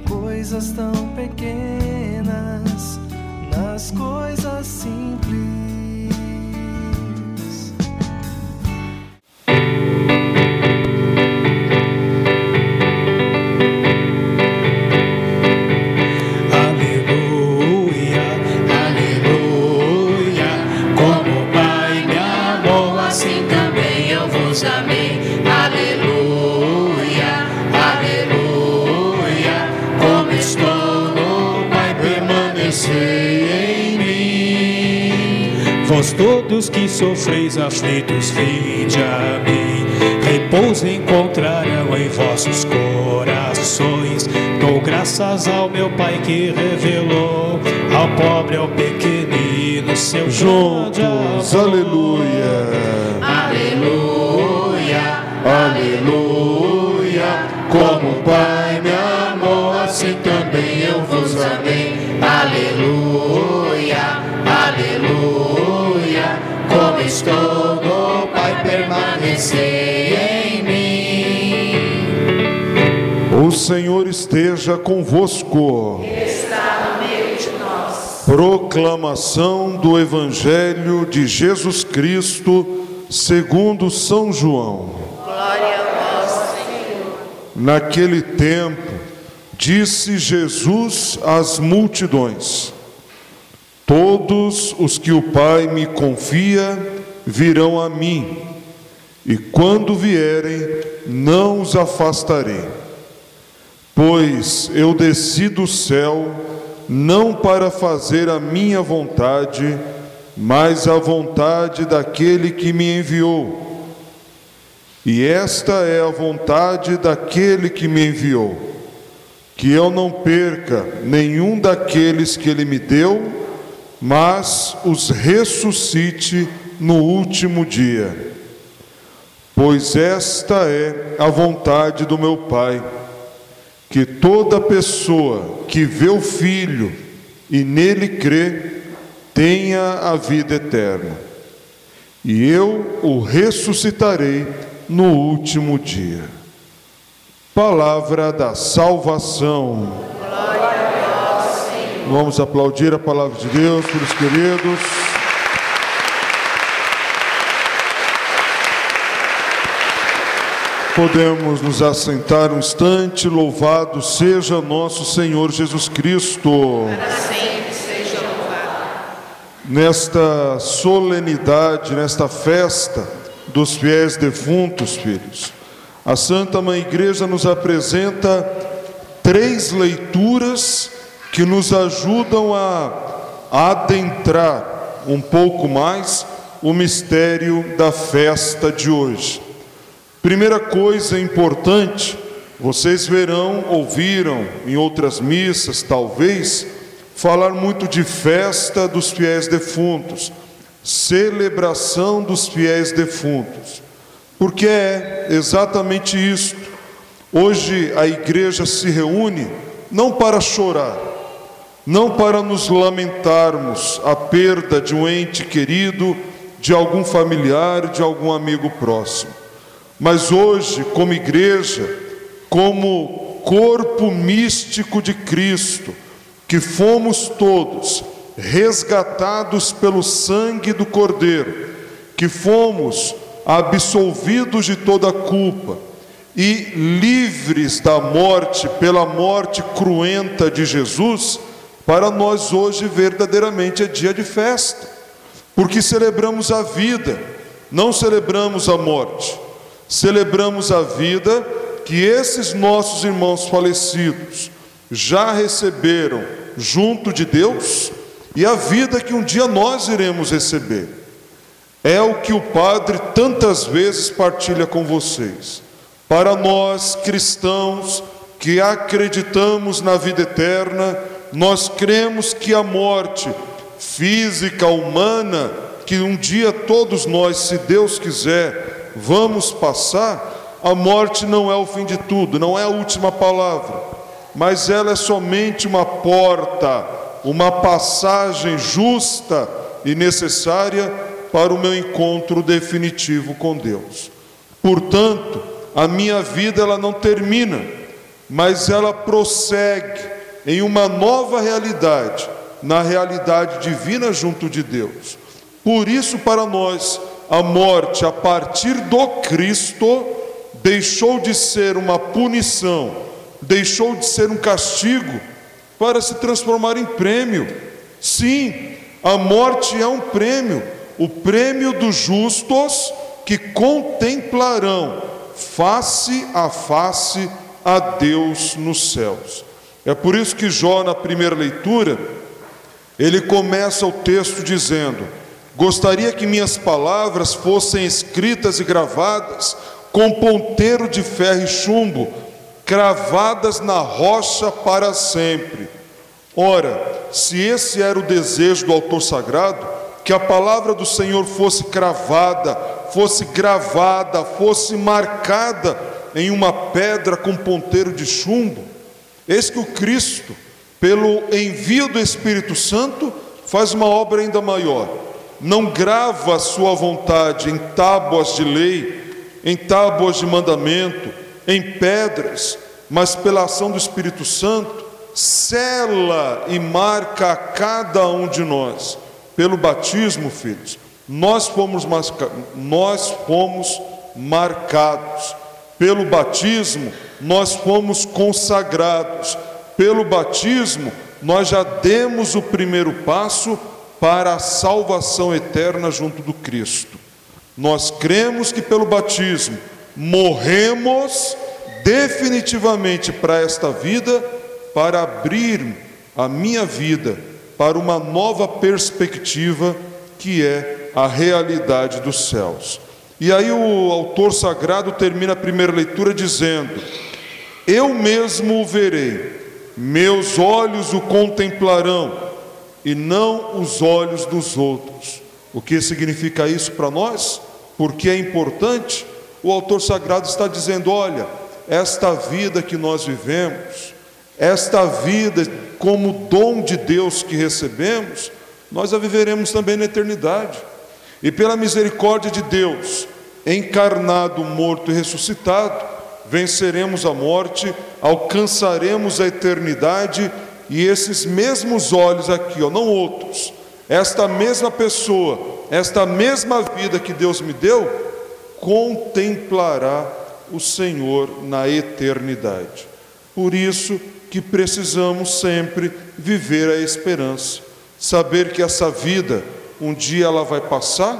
coisas tão pequenas, nas coisas simples. Sofreis aflitos, vinde a mim. Repouso encontrarão em vossos corações. Dou graças ao meu Pai que revelou ao pobre, ao pequenino, seu Juntos, aleluia. Aleluia, No Pai, permanecei em mim. O Senhor esteja convosco. está no meio de nós. Proclamação do Evangelho de Jesus Cristo, segundo São João. Glória a vós, Senhor. Naquele tempo, disse Jesus às multidões: Todos os que o Pai me confia virão a mim, e quando vierem, não os afastarei. Pois eu desci do céu não para fazer a minha vontade, mas a vontade daquele que me enviou. E esta é a vontade daquele que me enviou, que eu não perca nenhum daqueles que ele me deu, mas os ressuscite no último dia. Pois esta é a vontade do meu Pai, que toda pessoa que vê o Filho e nele crê, tenha a vida eterna. E eu o ressuscitarei no último dia. Palavra da salvação. Vamos aplaudir a palavra de Deus, pelos queridos. Podemos nos assentar um instante, louvado seja nosso Senhor Jesus Cristo. Para sempre seja louvado. Nesta solenidade, nesta festa dos fiéis defuntos, filhos, a Santa Mãe Igreja nos apresenta três leituras que nos ajudam a adentrar um pouco mais o mistério da festa de hoje. Primeira coisa importante, vocês verão, ouviram em outras missas, talvez, falar muito de festa dos fiéis defuntos, celebração dos fiéis defuntos, porque é exatamente isto. Hoje a igreja se reúne não para chorar, não para nos lamentarmos a perda de um ente querido, de algum familiar, de algum amigo próximo. Mas hoje, como igreja, como corpo místico de Cristo, que fomos todos resgatados pelo sangue do Cordeiro, que fomos absolvidos de toda culpa e livres da morte pela morte cruenta de Jesus, para nós hoje verdadeiramente é dia de festa, porque celebramos a vida, não celebramos a morte. Celebramos a vida que esses nossos irmãos falecidos já receberam junto de Deus e a vida que um dia nós iremos receber. É o que o Padre tantas vezes partilha com vocês. Para nós cristãos, que acreditamos na vida eterna, nós cremos que a morte física, humana, que um dia todos nós, se Deus quiser, vamos passar, a morte não é o fim de tudo, não é a última palavra, mas ela é somente uma porta, uma passagem justa e necessária para o meu encontro definitivo com Deus. Portanto, a minha vida ela não termina, mas ela prossegue em uma nova realidade, na realidade divina junto de Deus. Por isso, para nós, a morte a partir do Cristo deixou de ser uma punição, deixou de ser um castigo, para se transformar em prêmio. Sim, a morte é um prêmio, o prêmio dos justos que contemplarão face a face a Deus nos céus. É por isso que Jó, na primeira leitura, ele começa o texto dizendo: Gostaria que minhas palavras fossem escritas e gravadas com ponteiro de ferro e chumbo, cravadas na rocha para sempre. Ora, se esse era o desejo do autor sagrado, que a palavra do Senhor fosse cravada, fosse gravada, fosse marcada em uma pedra com ponteiro de chumbo, eis que o Cristo, pelo envio do Espírito Santo, faz uma obra ainda maior. Não grava a sua vontade em tábuas de lei, em tábuas de mandamento, em pedras, mas pela ação do Espírito Santo, cela e marca a cada um de nós. Pelo batismo, filhos, nós fomos, nós fomos marcados. Pelo batismo, nós fomos consagrados. Pelo batismo, nós já demos o primeiro passo para a salvação eterna junto do Cristo. Nós cremos que pelo batismo morremos definitivamente para esta vida para abrir a minha vida para uma nova perspectiva que é a realidade dos céus. E aí o autor sagrado termina a primeira leitura dizendo: Eu mesmo o verei, meus olhos o contemplarão, e não os olhos dos outros. O que significa isso para nós? Porque é importante? O autor sagrado está dizendo: olha, esta vida que nós vivemos, esta vida, como dom de Deus que recebemos, nós a viveremos também na eternidade. E pela misericórdia de Deus, encarnado, morto e ressuscitado, venceremos a morte, alcançaremos a eternidade e esses mesmos olhos aqui, ó, não outros, esta mesma pessoa, esta mesma vida que Deus me deu, contemplará o Senhor na eternidade. Por isso, que precisamos sempre viver a esperança, saber que essa vida um dia ela vai passar,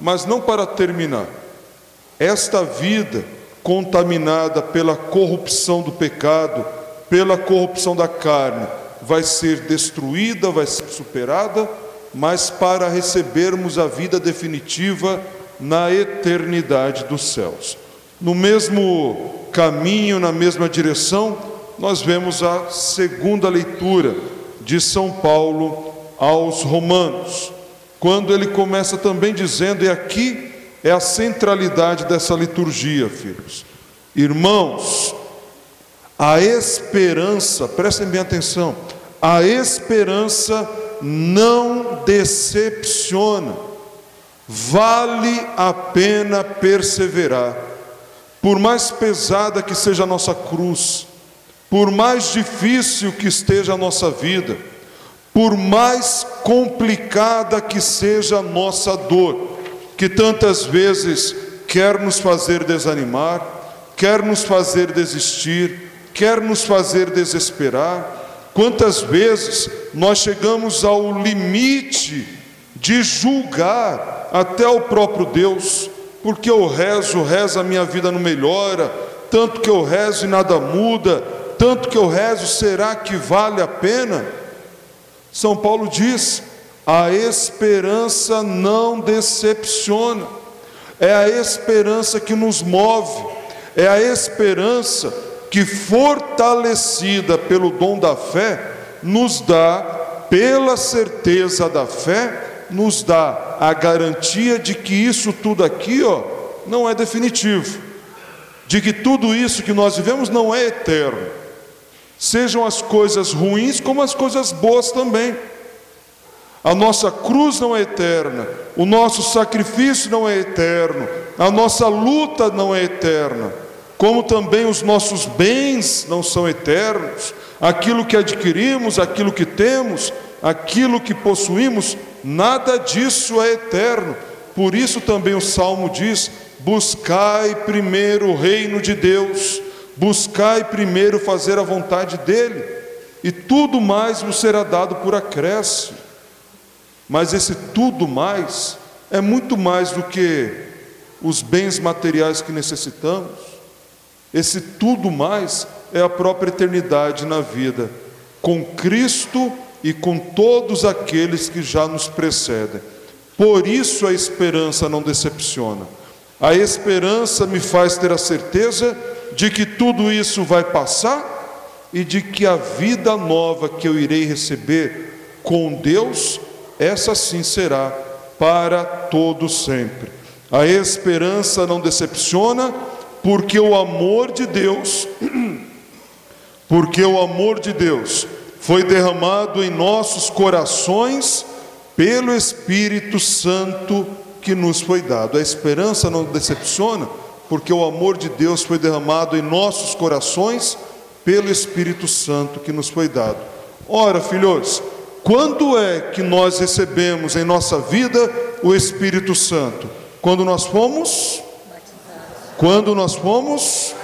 mas não para terminar. Esta vida contaminada pela corrupção do pecado, pela corrupção da carne, vai ser destruída, vai ser superada, mas para recebermos a vida definitiva na eternidade dos céus. No mesmo caminho, na mesma direção, nós vemos a segunda leitura de São Paulo aos Romanos, quando ele começa também dizendo, e aqui é a centralidade dessa liturgia, filhos. Irmãos, a esperança, prestem bem atenção, a esperança não decepciona, vale a pena perseverar, por mais pesada que seja a nossa cruz, por mais difícil que esteja a nossa vida, por mais complicada que seja a nossa dor, que tantas vezes quer nos fazer desanimar, quer nos fazer desistir, quer nos fazer desesperar, quantas vezes nós chegamos ao limite de julgar até o próprio Deus, porque eu rezo, rezo a minha vida não melhora, tanto que eu rezo e nada muda, tanto que eu rezo, será que vale a pena? São Paulo diz: a esperança não decepciona, é a esperança que nos move, é a esperança que, fortalecida pelo dom da fé, nos dá, pela certeza da fé, nos dá a garantia de que isso tudo aqui, ó, não é definitivo, de que tudo isso que nós vivemos não é eterno, sejam as coisas ruins como as coisas boas também. A nossa cruz não é eterna, o nosso sacrifício não é eterno, a nossa luta não é eterna, como também os nossos bens não são eternos, aquilo que adquirimos, aquilo que temos, aquilo que possuímos, nada disso é eterno. Por isso também o salmo diz: buscai primeiro o reino de Deus, buscai primeiro fazer a vontade dEle, e tudo mais vos será dado por acréscimo. Mas esse tudo mais é muito mais do que os bens materiais que necessitamos. Esse tudo mais é a própria eternidade na vida, com Cristo e com todos aqueles que já nos precedem. Por isso a esperança não decepciona. A esperança me faz ter a certeza de que tudo isso vai passar e de que a vida nova que eu irei receber com Deus essa sim será para todo sempre. A esperança não decepciona, porque o amor de Deus, porque o amor de Deus foi derramado em nossos corações pelo Espírito Santo que nos foi dado. A esperança não decepciona, porque o amor de Deus foi derramado em nossos corações pelo Espírito Santo que nos foi dado. Ora, filhos, quando é que nós recebemos em nossa vida o Espírito Santo? Quando nós fomos? Quando nós fomos?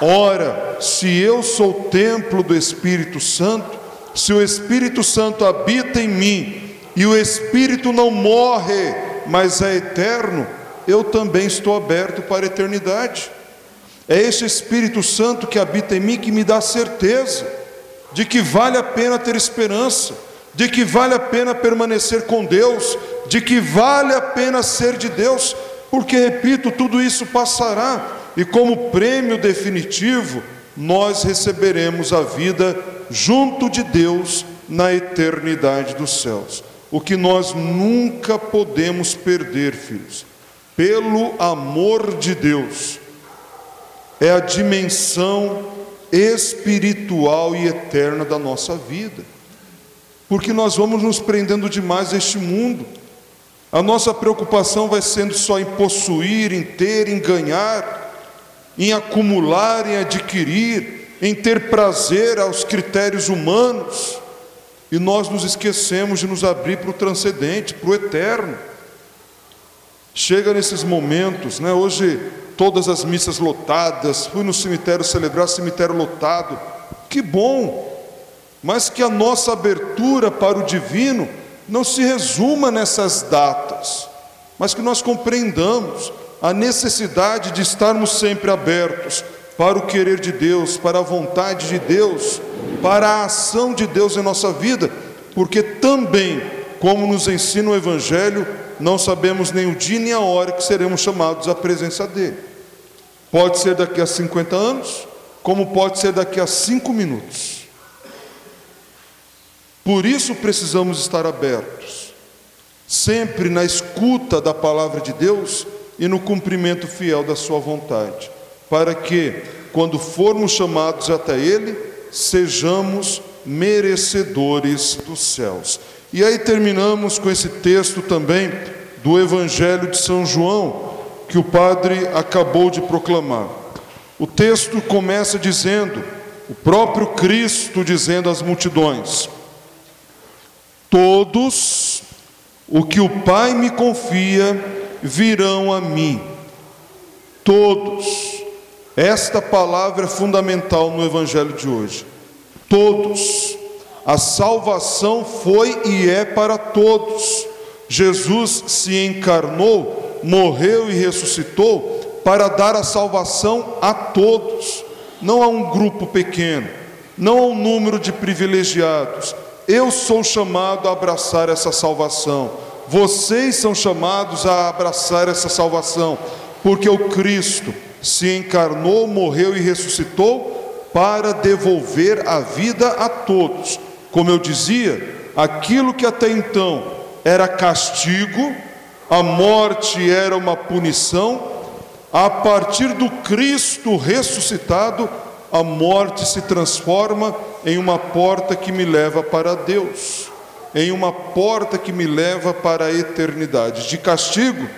Ora, se eu sou templo do Espírito Santo, se o Espírito Santo habita em mim e o Espírito não morre, mas é eterno, eu também estou aberto para a eternidade. É esse Espírito Santo que habita em mim que me dá certeza de que vale a pena ter esperança, de que vale a pena permanecer com Deus, de que vale a pena ser de Deus, porque, repito, tudo isso passará, e como prêmio definitivo, nós receberemos a vida junto de Deus na eternidade dos céus. O que nós nunca podemos perder, filhos, pelo amor de Deus, é a dimensão espiritual e eterna da nossa vida. Porque nós vamos nos prendendo demais a este mundo. A nossa preocupação vai sendo só em possuir, em ter, em ganhar, em acumular, em adquirir, em ter prazer aos critérios humanos. E nós nos esquecemos de nos abrir para o transcendente, para o eterno. Chega nesses momentos, né? Hoje todas as missas lotadas, fui no cemitério celebrar cemitério lotado. Que bom! Mas que a nossa abertura para o divino não se resuma nessas datas, mas que nós compreendamos a necessidade de estarmos sempre abertos para o querer de Deus, para a vontade de Deus, para a ação de Deus em nossa vida, porque também, como nos ensina o Evangelho, não sabemos nem o dia nem a hora que seremos chamados à presença dele. Pode ser daqui a 50 anos, como pode ser daqui a cinco minutos. Por isso precisamos estar abertos, sempre na escuta da palavra de Deus e no cumprimento fiel da Sua vontade, para que, quando formos chamados até Ele, sejamos merecedores dos céus. E aí terminamos com esse texto também do Evangelho de São João, que o padre acabou de proclamar. O texto começa dizendo, o próprio Cristo dizendo às multidões: Todos o que o Pai me confia virão a mim. Todos. Esta palavra é fundamental no Evangelho de hoje. Todos. A salvação foi e é para todos. Jesus se encarnou, morreu e ressuscitou para dar a salvação a todos, não a um grupo pequeno, não a um número de privilegiados. Eu sou chamado a abraçar essa salvação. Vocês são chamados a abraçar essa salvação, porque o Cristo se encarnou, morreu e ressuscitou para devolver a vida a todos. Como eu dizia, aquilo que até então era castigo, a morte era uma punição, a partir do Cristo ressuscitado, a morte se transforma em uma porta que me leva para Deus, em uma porta que me leva para a eternidade. De castigo,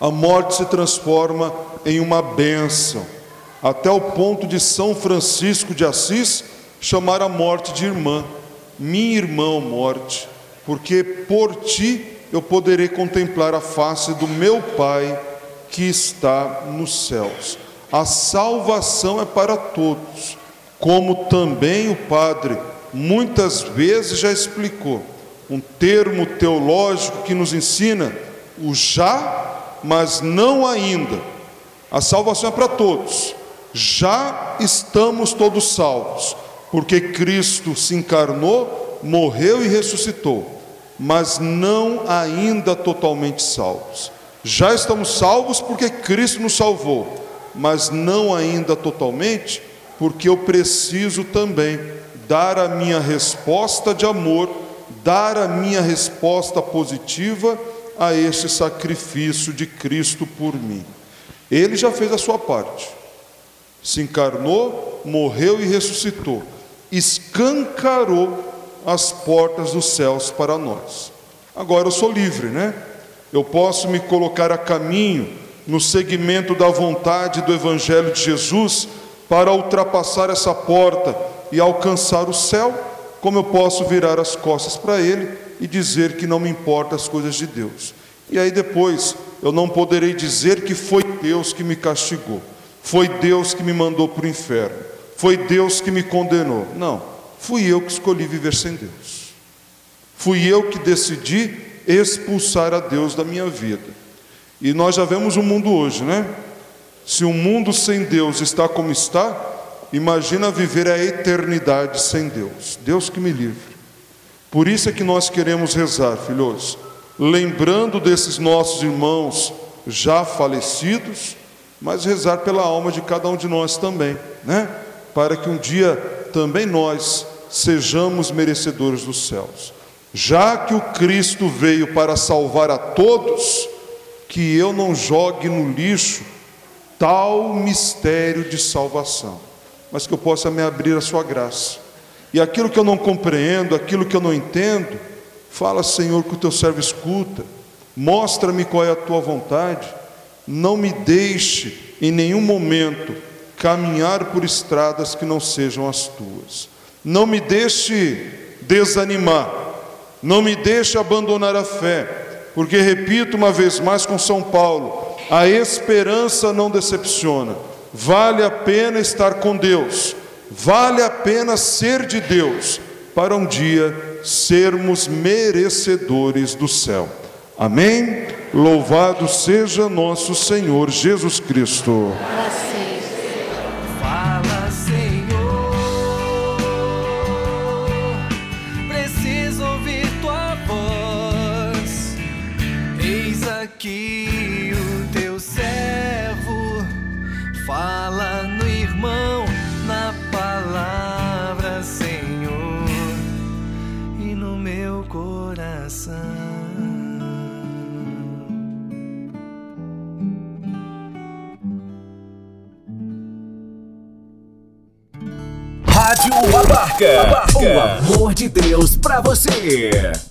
a morte se transforma em uma bênção até o ponto de São Francisco de Assis chamar a morte de irmã, minha irmã morte, porque por ti eu poderei contemplar a face do meu Pai que está nos céus. A salvação é para todos, como também o Padre muitas vezes já explicou. Um termo teológico que nos ensina o já, mas não ainda. A salvação é para todos já estamos todos salvos, porque Cristo se encarnou, morreu e ressuscitou, mas não ainda totalmente salvos. Já estamos salvos porque Cristo nos salvou, mas não ainda totalmente, porque eu preciso também dar a minha resposta de amor, dar a minha resposta positiva a este sacrifício de Cristo por mim. Ele já fez a sua parte se encarnou, morreu e ressuscitou, escancarou as portas dos céus para nós. Agora eu sou livre, né? Eu posso me colocar a caminho no segmento da vontade do Evangelho de Jesus para ultrapassar essa porta e alcançar o céu, como eu posso virar as costas para Ele e dizer que não me importa as coisas de Deus. E aí depois eu não poderei dizer que foi Deus que me castigou. Foi Deus que me mandou para o inferno. Foi Deus que me condenou. Não, fui eu que escolhi viver sem Deus. Fui eu que decidi expulsar a Deus da minha vida. E nós já vemos o mundo hoje, né? Se o mundo sem Deus está como está, imagina viver a eternidade sem Deus. Deus que me livre. Por isso é que nós queremos rezar, filhos, lembrando desses nossos irmãos já falecidos mas rezar pela alma de cada um de nós também, né? Para que um dia também nós sejamos merecedores dos céus. Já que o Cristo veio para salvar a todos, que eu não jogue no lixo tal mistério de salvação, mas que eu possa me abrir a sua graça. E aquilo que eu não compreendo, aquilo que eu não entendo, fala, Senhor, que o teu servo escuta, mostra-me qual é a tua vontade não me deixe em nenhum momento caminhar por estradas que não sejam as tuas. Não me deixe desanimar. Não me deixe abandonar a fé. Porque, repito uma vez mais com São Paulo, a esperança não decepciona. Vale a pena estar com Deus. Vale a pena ser de Deus para um dia sermos merecedores do céu. Amém? Louvado seja nosso Senhor Jesus Cristo. Você.